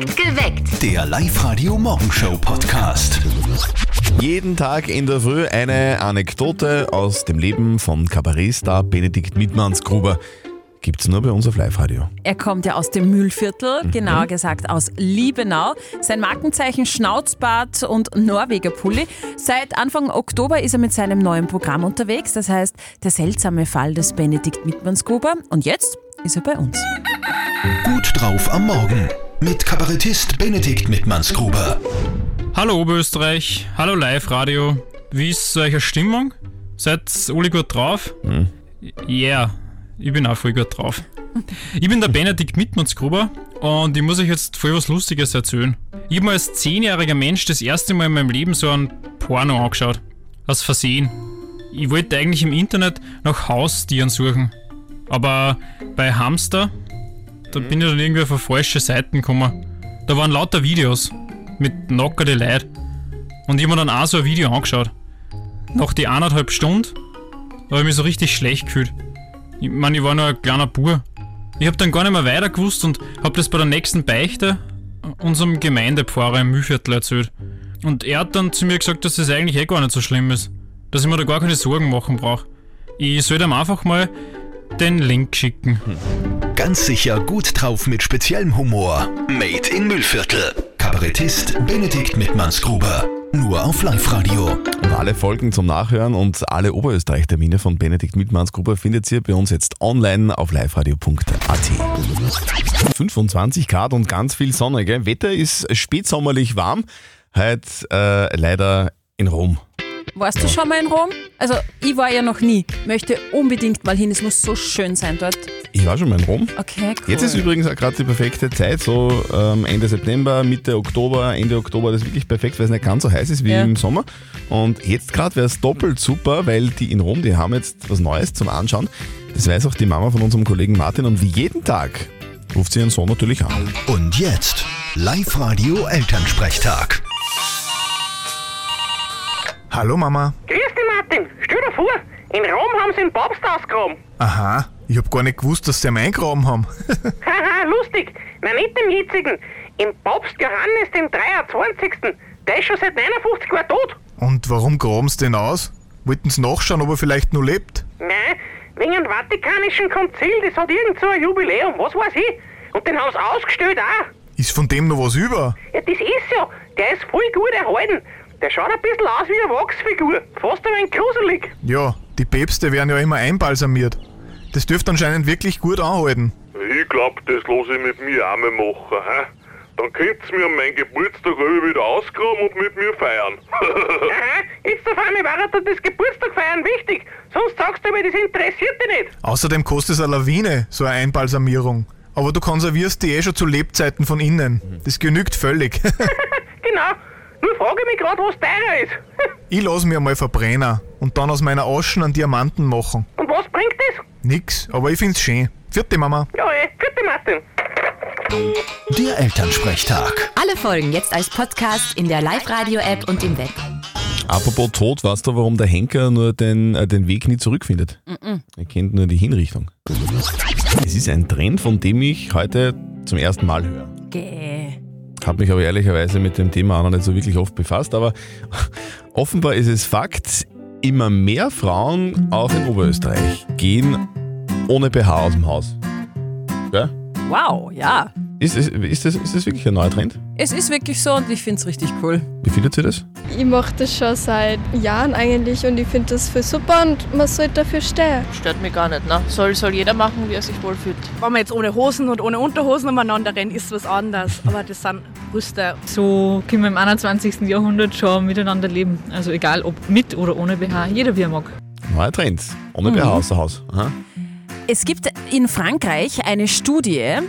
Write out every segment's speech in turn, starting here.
Geweckt. Der Live-Radio-Morgenshow-Podcast. Jeden Tag in der Früh eine Anekdote aus dem Leben von Kabarettstar Benedikt Mittmannsgruber. Gibt's nur bei uns auf Live-Radio. Er kommt ja aus dem Mühlviertel, genauer gesagt aus Liebenau. Sein Markenzeichen Schnauzbart und Norweger Pulli. Seit Anfang Oktober ist er mit seinem neuen Programm unterwegs, das heißt Der seltsame Fall des Benedikt Mittmannsgruber. Und jetzt ist er bei uns. Gut drauf am Morgen. Mit Kabarettist Benedikt Mittmannsgruber. Hallo Oberösterreich, hallo Live-Radio. Wie ist eure Stimmung? Seid alle gut drauf? Ja, yeah, ich bin auch voll gut drauf. Ich bin der Benedikt Mittmannsgruber und ich muss euch jetzt voll was Lustiges erzählen. Ich habe mir als zehnjähriger Mensch das erste Mal in meinem Leben so ein Porno angeschaut. Aus Versehen. Ich wollte eigentlich im Internet nach Haustieren suchen. Aber bei Hamster, da bin ich dann irgendwie auf falsche Seiten gekommen. Da waren lauter Videos mit nackerte Leid. Und ich habe mir dann auch so ein Video angeschaut. Nach die eineinhalb Stunden habe ich mich so richtig schlecht gefühlt. Ich meine, ich war nur ein kleiner Bub. Ich habe dann gar nicht mehr weiter gewusst und habe das bei der nächsten Beichte unserem Gemeindepfarrer im Mühlviertel erzählt. Und er hat dann zu mir gesagt, dass das eigentlich eh gar nicht so schlimm ist. Dass ich mir da gar keine Sorgen machen brauche. Ich soll ihm einfach mal den Link schicken. Ganz sicher gut drauf mit speziellem Humor. Made in Müllviertel. Kabarettist Benedikt Mittmannsgruber. Nur auf Live-Radio. Und alle Folgen zum Nachhören und alle Oberösterreich-Termine von Benedikt Mittmannsgruber findet ihr bei uns jetzt online auf liveradio.at. 25 Grad und ganz viel Sonne. Gell? Wetter ist spätsommerlich warm. Heute äh, leider in Rom. Warst du schon mal in Rom? Also, ich war ja noch nie. Möchte unbedingt mal hin, es muss so schön sein dort. Ich war schon mal in Rom. Okay, cool. Jetzt ist übrigens auch gerade die perfekte Zeit, so ähm, Ende September, Mitte Oktober, Ende Oktober, das ist wirklich perfekt, weil es nicht ganz so heiß ist wie Ja. im Sommer. Und jetzt gerade wäre es doppelt super, weil die in Rom, die haben jetzt was Neues zum Anschauen. Das weiß auch die Mama von unserem Kollegen Martin und wie jeden Tag ruft sie ihren Sohn natürlich an. Und jetzt Live-Radio Elternsprechtag. Hallo Mama. Grüß dich, Martin. Stell dir vor, in Rom haben sie den Papst ausgegraben. Aha, ich hab gar nicht gewusst, dass sie ihn eingraben haben. Haha, lustig. Nein, nicht den jetzigen. Im Papst Johannes den 23. Der ist schon seit 59 Jahren tot. Und warum graben sie den aus? Wollten sie nachschauen, ob er vielleicht noch lebt? Nein, wegen dem Vatikanischen Konzil, das hat irgend so ein Jubiläum, was weiß ich. Und den haben sie ausgestellt auch. Ist von dem noch was über? Ja, das ist ja. Der ist voll gut erhalten. Der schaut ein bisschen aus wie eine Wachsfigur. Fast ein wenig gruselig. Ja, die Päpste werden ja immer einbalsamiert. Das dürfte anscheinend wirklich gut anhalten. Ich glaub, das lasse ich mit mir auch mal machen, hä? Dann könnt's mir an meinen Geburtstag alle wieder ausgraben und mit mir feiern. Aha, jetzt auf einmal war dir das Geburtstag feiern wichtig. Sonst sagst du mir, das interessiert dich nicht. Außerdem kostet es eine Lawine, so eine Einbalsamierung. Aber du konservierst die eh schon zu Lebzeiten von innen. Das genügt völlig. Genau. Nur frage ich mich gerade, was teurer ist. ich lass mir mal verbrennen und dann aus meiner Aschen einen Diamanten machen. Und was bringt das? Nix, aber ich find's schön. Vierte Mama. Ja, eh, vierte Martin. Der Elternsprechtag. Alle Folgen jetzt als Podcast in der Live-Radio-App und im Web. Apropos Tod, weißt du, warum der Henker nur den, äh, den Weg nie zurückfindet? Er kennt nur die Hinrichtung. Es ist ein Trend, von dem ich heute zum ersten Mal höre. Gäh. Habe mich aber ehrlicherweise mit dem Thema auch noch nicht so wirklich oft befasst, aber offenbar ist es Fakt, immer mehr Frauen, auch in Oberösterreich, gehen ohne BH aus dem Haus. Gell? Wow, ja. Ist, ist, ist, das, ist das wirklich ein neuer Trend? Es ist wirklich so und ich finde es richtig cool. Wie findet ihr das? Ich mache das schon seit Jahren eigentlich und ich finde das voll super und man sollte dafür stehen. Stört mich gar nicht. Ne? Soll, soll jeder machen, wie er sich wohlfühlt. Wenn man jetzt ohne Hosen und ohne Unterhosen umeinander rennt, ist was anderes. Aber das sind Brüste. So können wir im 21. Jahrhundert schon miteinander leben. Also egal ob mit oder ohne BH, jeder wie er mag. Neuer Trend. Ohne BH außer Haus. Aha. Es gibt in Frankreich eine Studie,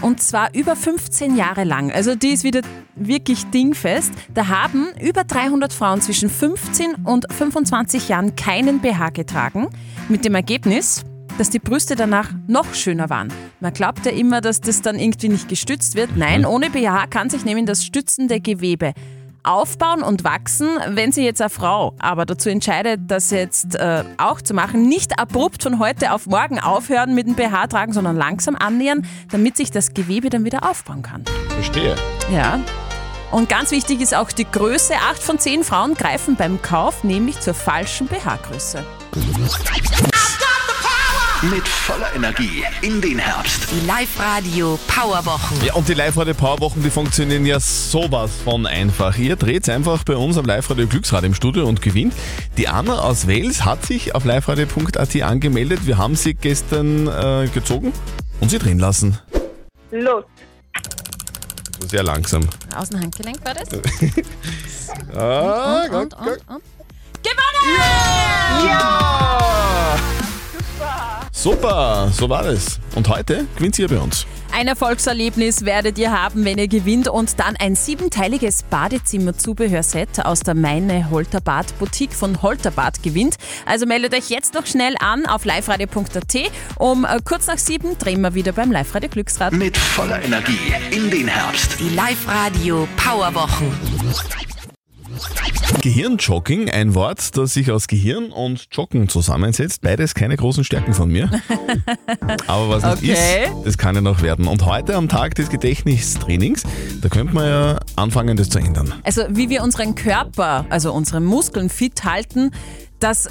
und zwar über 15 Jahre lang. Also die ist wieder wirklich dingfest. Da haben über 300 Frauen zwischen 15 und 25 Jahren keinen BH getragen. Mit dem Ergebnis, dass die Brüste danach noch schöner waren. Man glaubt ja immer, dass das dann irgendwie nicht gestützt wird. Nein, ohne BH kann sich nämlich das stützende Gewebe aufbauen und wachsen. Wenn sich jetzt eine Frau aber dazu entscheidet, das jetzt äh, auch zu machen, nicht abrupt von heute auf morgen aufhören mit dem BH tragen, sondern langsam annähern, damit sich das Gewebe dann wieder aufbauen kann. Verstehe. Ja. Und ganz wichtig ist auch die Größe. Acht von zehn Frauen greifen beim Kauf nämlich zur falschen BH-Größe. Mit voller Energie in den Herbst. Die Live-Radio Powerwochen. Ja, und die Live-Radio Powerwochen, die funktionieren ja sowas von einfach. Ihr dreht einfach bei uns am Live-Radio Glücksrad im Studio und gewinnt. Die Anna aus Wales hat sich auf liveradio.at angemeldet. Wir haben sie gestern äh, gezogen und sie drehen lassen. Los. Sehr langsam. Außenhandgelenk war das? Ah, und, und, und, und, und. Ja! Super, so war es. Und heute gewinnt sie ja bei uns. Ein Erfolgserlebnis werdet ihr haben, wenn ihr gewinnt und dann ein siebenteiliges Badezimmer-Zubehörset aus der Meine Holterbad Boutique von Holterbad gewinnt. Also meldet euch jetzt noch schnell an auf liveradio.at. Um äh, kurz nach sieben drehen wir wieder beim Live-Radio Glücksrad. Mit voller Energie in den Herbst. Die Live-Radio Powerwochen. Gehirnjogging, ein Wort, das sich aus Gehirn und Joggen zusammensetzt. Beides keine großen Stärken von mir. Aber was nicht Okay. ist, das kann ja noch werden. Und heute am Tag des Gedächtnistrainings, da könnte man ja anfangen, das zu ändern. Also wie wir unseren Körper, also unsere Muskeln fit halten, das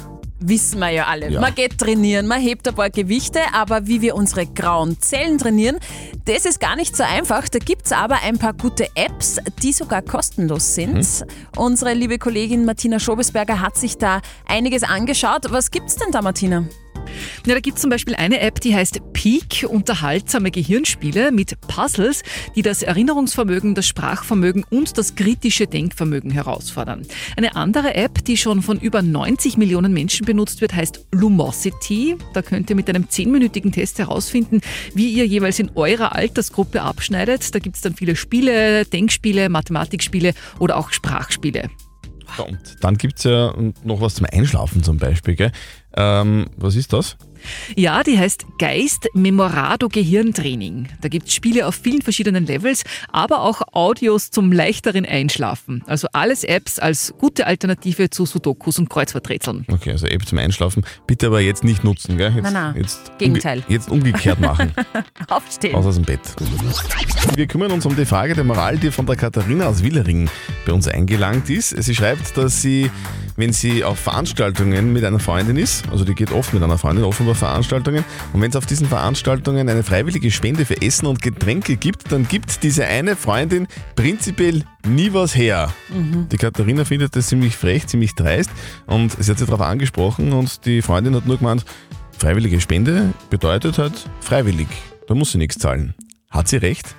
wissen wir ja alle. Ja. Man geht trainieren, man hebt ein paar Gewichte, aber wie wir unsere grauen Zellen trainieren, das ist gar nicht so einfach. Da gibt es aber ein paar gute Apps, die sogar kostenlos sind. Unsere liebe Kollegin Martina Schobesberger hat sich da einiges angeschaut. Was gibt's denn da, Martina? Ja, da gibt es zum Beispiel eine App, die heißt Peak, unterhaltsame Gehirnspiele mit Puzzles, die das Erinnerungsvermögen, das Sprachvermögen und das kritische Denkvermögen herausfordern. Eine andere App, die schon von über 90 Millionen Menschen benutzt wird, heißt Lumosity. Da könnt ihr mit einem 10-minütigen Test herausfinden, wie ihr jeweils in eurer Altersgruppe abschneidet. Da gibt es dann viele Spiele, Denkspiele, Mathematikspiele oder auch Sprachspiele. Und dann gibt es ja noch was zum Einschlafen zum Beispiel. Gell? Ähm, was ist das? Ja, die heißt Geist Memorado Gehirntraining. Da gibt es Spiele auf vielen verschiedenen Levels, aber auch Audios zum leichteren Einschlafen. Also alles Apps als gute Alternative zu Sudokus und Kreuzworträtseln. Okay, also App zum Einschlafen. Bitte aber jetzt nicht nutzen, gell? Jetzt, Nein, nein, Jetzt Gegenteil. Umge jetzt umgekehrt machen. Aufstehen. Aus aus dem Bett. Wir kümmern uns um die Frage der Moral, die von der Katharina aus Willering bei uns eingelangt ist. Sie schreibt, dass sie, wenn sie auf Veranstaltungen mit einer Freundin ist, also die geht oft mit einer Freundin, offenbar Veranstaltungen, und wenn es auf diesen Veranstaltungen eine freiwillige Spende für Essen und Getränke gibt, dann gibt diese eine Freundin prinzipiell nie was her. Die Katharina findet das ziemlich frech, ziemlich dreist und sie hat sie darauf angesprochen und die Freundin hat nur gemeint, freiwillige Spende bedeutet halt freiwillig. Da muss sie nichts zahlen. Hat sie recht?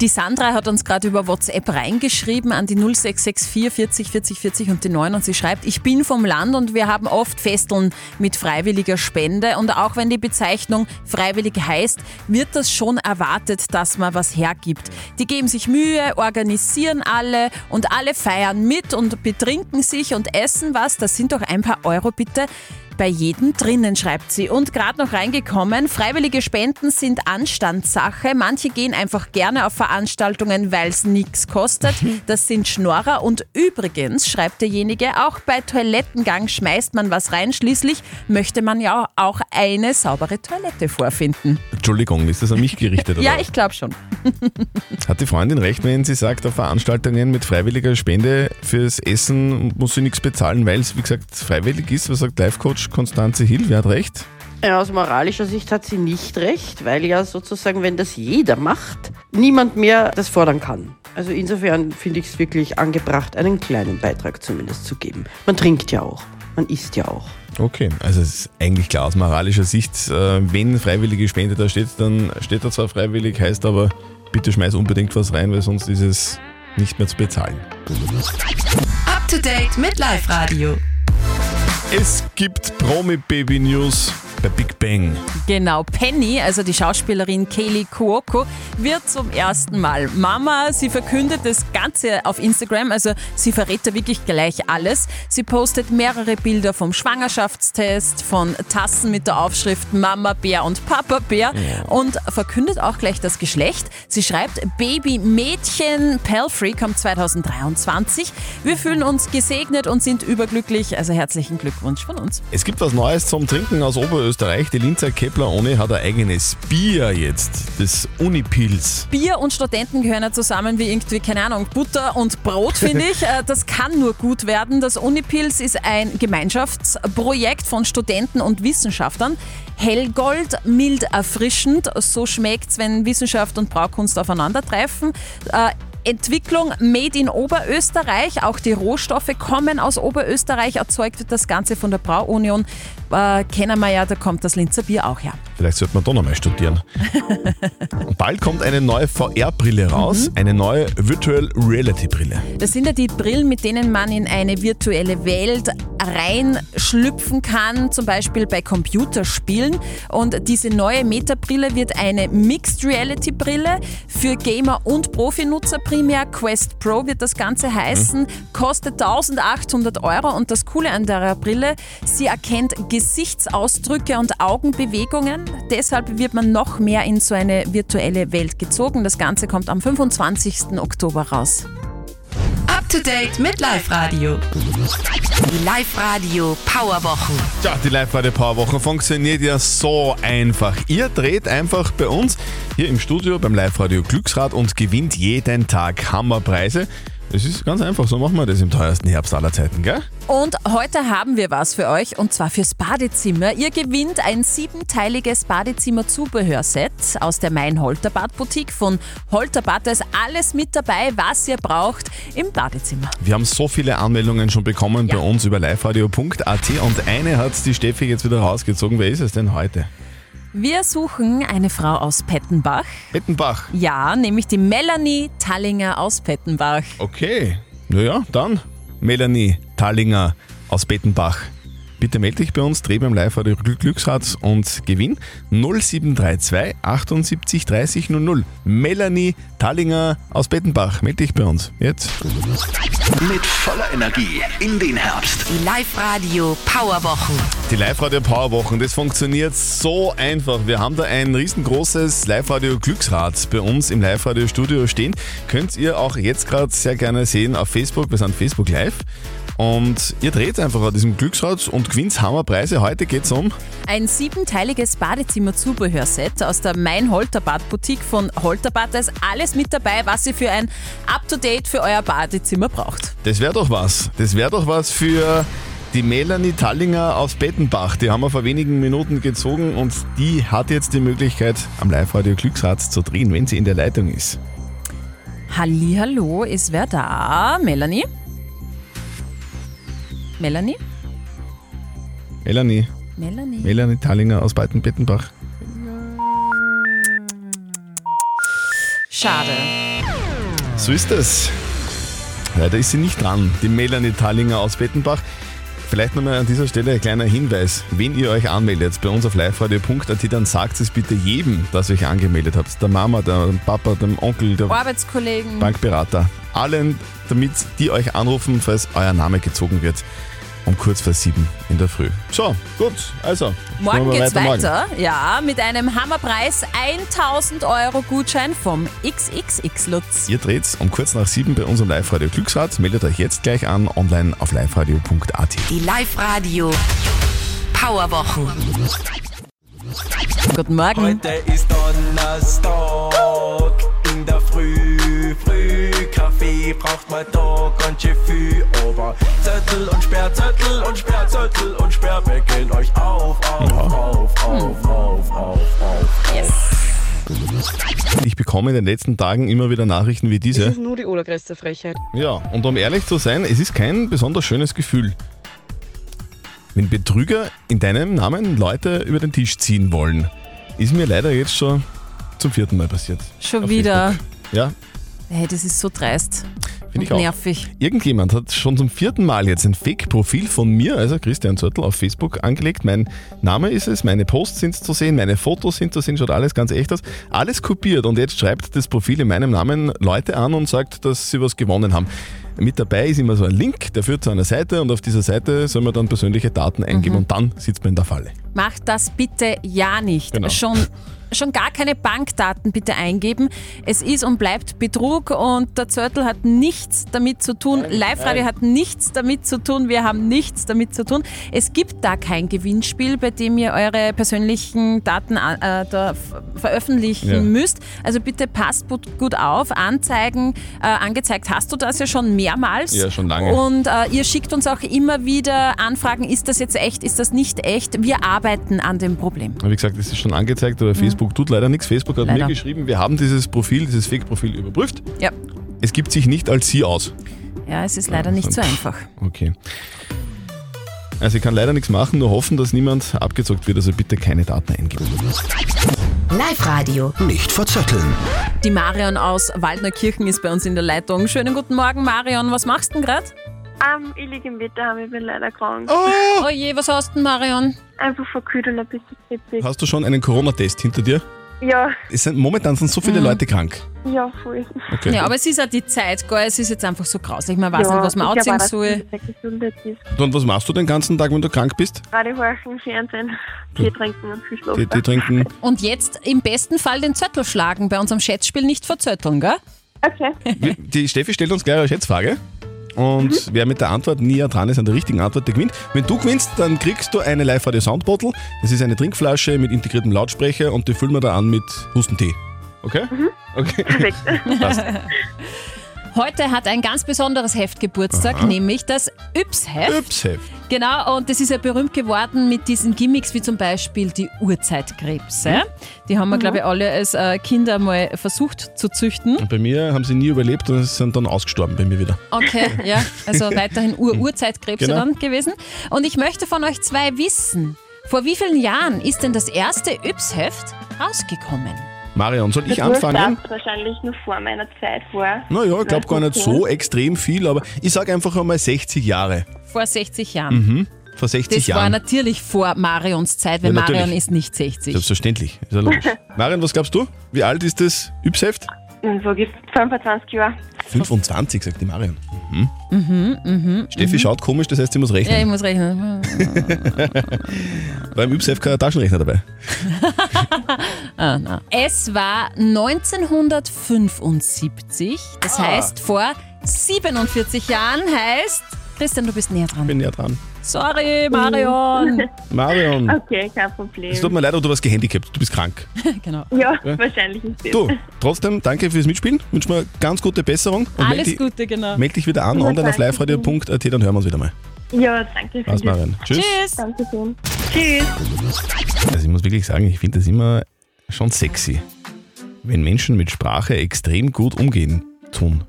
Die Sandra hat uns gerade über WhatsApp reingeschrieben an die 0664 40 40 40 und die 9 und sie schreibt, ich bin vom Land und wir haben oft Festeln mit freiwilliger Spende und auch wenn die Bezeichnung freiwillig heißt, wird das schon erwartet, dass man was hergibt. Die geben sich Mühe, organisieren alle und alle feiern mit und betrinken sich und essen was. Das sind doch ein paar Euro bitte bei jedem drinnen, schreibt sie. Und gerade noch reingekommen, freiwillige Spenden sind Anstandssache. Manche gehen einfach gerne auf Veranstaltungen, weil es nichts kostet. Das sind Schnorrer. Und übrigens, schreibt derjenige, auch bei Toilettengang schmeißt man was rein. Schließlich möchte man ja auch eine saubere Toilette vorfinden. Entschuldigung, ist das an mich gerichtet? Ja, oder? ich glaube schon. Hat die Freundin recht, wenn sie sagt, auf Veranstaltungen mit freiwilliger Spende fürs Essen muss sie nichts bezahlen, weil es, wie gesagt, freiwillig ist? Was sagt Life-Coach Konstanze Hill? Wer hat recht? Ja, aus moralischer Sicht hat sie nicht recht, weil ja sozusagen, wenn das jeder macht, niemand mehr das fordern kann. Also insofern finde ich es wirklich angebracht, einen kleinen Beitrag zumindest zu geben. Man trinkt ja auch, man isst ja auch. Okay, also es ist eigentlich klar aus moralischer Sicht, äh, wenn freiwillige Spende da steht, dann steht da zwar freiwillig, heißt aber, bitte schmeiß unbedingt was rein, weil sonst ist es nicht mehr zu bezahlen. Up to date mit Live-Radio. Es gibt Promi-Baby-News bei Big Bang. Genau, Penny, also die Schauspielerin Kaylee Cuoco, wird zum ersten Mal Mama. Sie verkündet das Ganze auf Instagram, also sie verrät da wirklich gleich alles. Sie postet mehrere Bilder vom Schwangerschaftstest, von Tassen mit der Aufschrift Mama Bär und Papa Bär und verkündet auch gleich das Geschlecht. Sie schreibt, Baby Mädchen Pelfrey kommt 2023. Wir fühlen uns gesegnet und sind überglücklich, also herzlichen Glückwunsch von uns. Es gibt was Neues zum Trinken aus Oberösterreich. Die Linzer Kepler Ohne hat ein eigenes Bier jetzt, das Unipils. Bier und Studenten gehören ja zusammen wie irgendwie, keine Ahnung, Butter und Brot, finde ich. Äh, Das kann nur gut werden. Das Unipils ist ein Gemeinschaftsprojekt von Studenten und Wissenschaftlern. Hellgold, mild erfrischend. So schmeckt's, wenn Wissenschaft und Braukunst aufeinandertreffen. Äh, Entwicklung made in Oberösterreich. Auch die Rohstoffe kommen aus Oberösterreich. Erzeugt wird das Ganze von der Brauunion. Äh, kennen wir ja, da kommt das Linzer Bier auch her. Vielleicht sollte man da nochmal studieren. Bald kommt eine neue VR-Brille raus, eine neue Virtual Reality Brille. Das sind ja die Brillen, mit denen man in eine virtuelle Welt reinschlüpfen kann, zum Beispiel bei Computerspielen. Und diese neue Meta-Brille wird eine Mixed Reality Brille für Gamer und Profinutzer primär. Quest Pro wird das Ganze heißen, kostet 1800 Euro. Und das Coole an der Brille, sie erkennt Gesichtsausdrücke und Augenbewegungen. Deshalb wird man noch mehr in so eine virtuelle Welt gezogen. Das Ganze kommt am 25. Oktober raus. Up to date mit Live Radio. Die Live Radio Powerwochen. Ja, die Live-Radio Powerwoche funktioniert ja so einfach. Ihr dreht einfach bei uns hier im Studio beim Live-Radio Glücksrad und gewinnt jeden Tag Hammerpreise. Es ist ganz einfach, so machen wir das im teuersten Herbst aller Zeiten, gell? Und heute haben wir was für euch und zwar fürs Badezimmer. Ihr gewinnt ein siebenteiliges Badezimmer-Zubehörset aus der Mein Holterbad Boutique von Holterbad. Da ist alles mit dabei, was ihr braucht im Badezimmer. Wir haben so viele Anmeldungen schon bekommen bei uns über liveradio.at und eine hat die Steffi jetzt wieder rausgezogen. Wer ist es denn heute? Wir suchen eine Frau aus Pettenbach. Pettenbach. Ja, nämlich die Melanie Tallinger aus Pettenbach. Okay, naja, dann Melanie Tallinger aus Bettenbach. Bitte melde dich bei uns, dreh beim Live-Radio Glück- Glücksrad und gewinn 0732 78 30 00. Melanie Tallinger aus Bettenbach, melde dich bei uns. Jetzt. Mit voller Energie in den Herbst. Die Live Radio Powerwochen. Die Live-Radio Powerwochen, das funktioniert so einfach. Wir haben da ein riesengroßes Live-Radio Glücksrad bei uns im Live-Radio Studio stehen. Könnt ihr auch jetzt gerade sehr gerne sehen auf Facebook. Wir sind Facebook Live. Und ihr dreht einfach an diesem Glücksrad und gewinnt Hammerpreise. Heute geht es um Ein siebenteiliges Badezimmer-Zubehörset aus der Mein Holterbad Boutique von Holterbad. Da ist alles mit dabei, was ihr für ein Up-to-Date für euer Badezimmer braucht. Das wäre doch was. Das wäre doch was für die Melanie Tallinger aus Bettenbach. Die haben wir vor wenigen Minuten gezogen und die hat jetzt die Möglichkeit, am Live-Radio Glücksrad zu drehen, wenn sie in der Leitung ist. Hallo, ist wer da? Melanie? Melanie? Melanie. Melanie? Melanie Tallinger aus Beiten-Bettenbach. Schade. So ist es. Leider ist sie nicht dran, die Melanie Tallinger aus Bettenbach. Vielleicht nochmal an dieser Stelle ein kleiner Hinweis. Wenn ihr euch anmeldet bei uns auf liveradio.at, dann sagt es bitte jedem, dass ihr euch angemeldet habt. Der Mama, der Papa, dem Onkel, der Arbeitskollegen. Bankberater. Allen, damit die euch anrufen, falls euer Name gezogen wird. Um kurz vor sieben in der Früh. So, gut, also. Morgen geht's morgen. weiter. Ja, mit einem Hammerpreis 1000 Euro Gutschein vom XXX Lutz. Ihr dreht um kurz nach sieben bei unserem Live-Radio Glücksrad. Meldet euch jetzt gleich an, online auf liveradio.at. Die Live Radio Powerwochen. Guten Morgen. Heute ist Donnerstag in der früh Kaffee braucht man da ganz schön viel, aber Zettel und Sperrzettel und Sperrzettel und Sperrbeckeln euch auf, auf, auf, auf, auf, auf, auf. Yes. Ich bekomme in den letzten Tagen immer wieder Nachrichten wie Das diese. ist nur die allergrößte Frechheit. Ja, und um ehrlich zu sein, es ist kein besonders schönes Gefühl. Wenn Betrüger in deinem Namen Leute über den Tisch ziehen wollen, ist mir leider jetzt schon zum vierten Mal passiert. Schon Auf wieder. Facebook. Ja, Hey, das ist so dreist. Finde ich auch. nervig. Irgendjemand hat schon zum vierten Mal jetzt ein Fake-Profil von mir, also Christian Zörtl, auf Facebook angelegt. Mein Name ist es, meine Posts sind zu sehen, meine Fotos sind zu sehen, schaut alles ganz echt aus. Alles kopiert und jetzt schreibt das Profil in meinem Namen Leute an und sagt, dass sie was gewonnen haben. Mit dabei ist immer so ein Link, der führt zu einer Seite und auf dieser Seite soll man dann persönliche Daten eingeben Mhm. und dann sitzt man in der Falle. Macht das bitte ja nicht. Genau. Schon, schon gar keine Bankdaten bitte eingeben. Es ist und bleibt Betrug und der Zörtel hat nichts damit zu tun. Live-Radio hat nichts damit zu tun. Wir haben nichts damit zu tun. Es gibt da kein Gewinnspiel, bei dem ihr eure persönlichen Daten äh, da veröffentlichen Ja. müsst. Also bitte passt gut, auf. Anzeigen, äh, angezeigt hast du das ja schon mehrmals. Ja, schon lange. Und äh, ihr schickt uns auch immer wieder Anfragen, ist das jetzt echt, ist das nicht echt? Wir arbeiten an dem Problem. Wie gesagt, es ist schon angezeigt, aber Facebook tut leider nichts. Facebook hat Leider. mir geschrieben, wir haben dieses Profil, dieses Fake-Profil überprüft. Ja. Es gibt sich nicht als Sie aus. Ja, es ist leider nicht so einfach. Okay. Also ich kann leider nichts machen, nur hoffen, dass niemand abgezockt wird, also bitte keine Daten eingeben. Live-Radio. Nicht verzetteln. Die Marion aus Waldnerkirchen ist bei uns in der Leitung. Schönen guten Morgen, Marion. Was machst du denn gerade? Ähm, ich liege im Wetterheim, ich bin leider krank. Oh! je, was hast du denn, Marion? Einfach verkühlt und ein bisschen kritzig. Hast du schon einen Corona-Test hinter dir? Ja, Es sind, momentan sind so viele Mhm. Leute krank. ja, voll. Okay. Ja, aber es ist ja die Zeit, gell? Es ist jetzt einfach so grauslich. Man weiß ja, nicht, was man ich glaub anziehen auch, dass soll. das eine Gesundheit ist. Und was machst du den ganzen Tag, wenn du krank bist? Radio horchen, Fernsehen, Tee trinken und viel schlafen. Tee, Tee trinken. Und jetzt im besten Fall den Zöttel schlagen. Bei unserem Schätzspiel nicht verzötteln, gell? Okay. Die Steffi stellt uns gleich eine Schätzfrage. Und wer mit der Antwort näher dran ist an der richtigen Antwort, der gewinnt. Wenn du gewinnst, dann kriegst du eine Live-Radio Soundbottle. Das ist eine Trinkflasche mit integriertem Lautsprecher und die füllen wir da an mit Hustentee. Okay? Okay. Perfekt. Passt. Heute hat ein ganz besonderes Heft Geburtstag, Aha. nämlich das Yps-Heft. Yps-Heft. Genau, und das ist ja berühmt geworden mit diesen Gimmicks, wie zum Beispiel die Urzeitkrebse. Die haben wir, glaube ich, alle als äh, Kinder mal versucht zu züchten. Und bei mir haben sie nie überlebt und sind dann ausgestorben bei mir wieder. Okay, ja, also weiterhin Ur-Urzeitkrebse Genau. dann gewesen. Und ich möchte von euch zwei wissen, vor wie vielen Jahren ist denn das erste Yps-Heft rausgekommen? Marion, soll ich Der anfangen? Durchstart wahrscheinlich noch vor meiner Zeit war. Naja, ich glaube gar nicht so extrem viel, aber ich sage einfach einmal 60 Jahre. Vor 60 Jahren. Mhm. Vor 60 Das war Jahren. natürlich vor Marions Zeit, weil Ja. Marion ist nicht 60. Selbstverständlich. Ist ja logisch. Marion, was glaubst du? Wie alt ist das Yps-Heft? Und so gibt 25 Jahre. 25, sagt die Marion. Mhm. Mhm, mhm. Steffi mhm. schaut komisch, das heißt, sie muss Ja, ich rechnen. muss rechnen. Beim Yps-Heft kein Taschenrechner dabei. ah. Es war 1975, das Ah. heißt vor 47 Jahren, heißt, Christian, du bist näher dran. Ich bin näher dran. Sorry, Marion. Marion, Okay, kein Problem. es tut mir leid, aber du warst gehandicapt. Du bist krank. genau. Ja, Ja. wahrscheinlich ist das. Du, trotzdem, danke fürs Mitspielen. Wünsche mir ganz gute Besserung. Und meld Alles dich, Gute, genau. meld dich wieder an, Ja, online auf liveradio.at, dann hören wir uns wieder mal. Ja, danke. Was, Marion? Tschüss. Tschüss. Danke schön. Tschüss. Also ich muss wirklich sagen, ich finde das immer schon sexy, wenn Menschen mit Sprache extrem gut umgehen tun.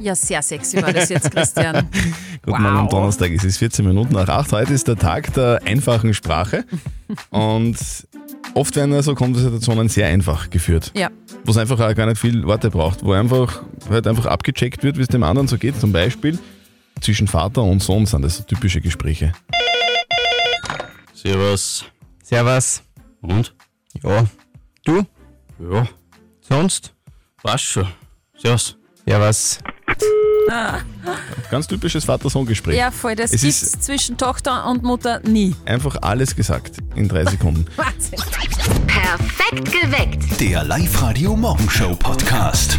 Ja, sehr sexy war das jetzt, Christian. Guten Morgen am Donnerstag, es ist 14 Minuten nach 8. Heute ist der Tag der einfachen Sprache und oft werden ja so Konversationen sehr einfach geführt. Ja. Wo es einfach auch gar nicht viel Worte braucht, wo einfach halt einfach abgecheckt wird, wie es dem anderen so geht. Zum Beispiel zwischen Vater und Sohn sind das so typische Gespräche. Servus. Servus. Und? Ja. Du? Ja. Sonst? Passt schon. Servus. Servus. Ganz typisches Vater-Sohn-Gespräch. Ja, voll. Das Es gibt's ist zwischen Tochter und Mutter nie. einfach alles gesagt in drei Sekunden. Wahnsinn. Perfekt geweckt. Der Live-Radio Morgenshow Podcast.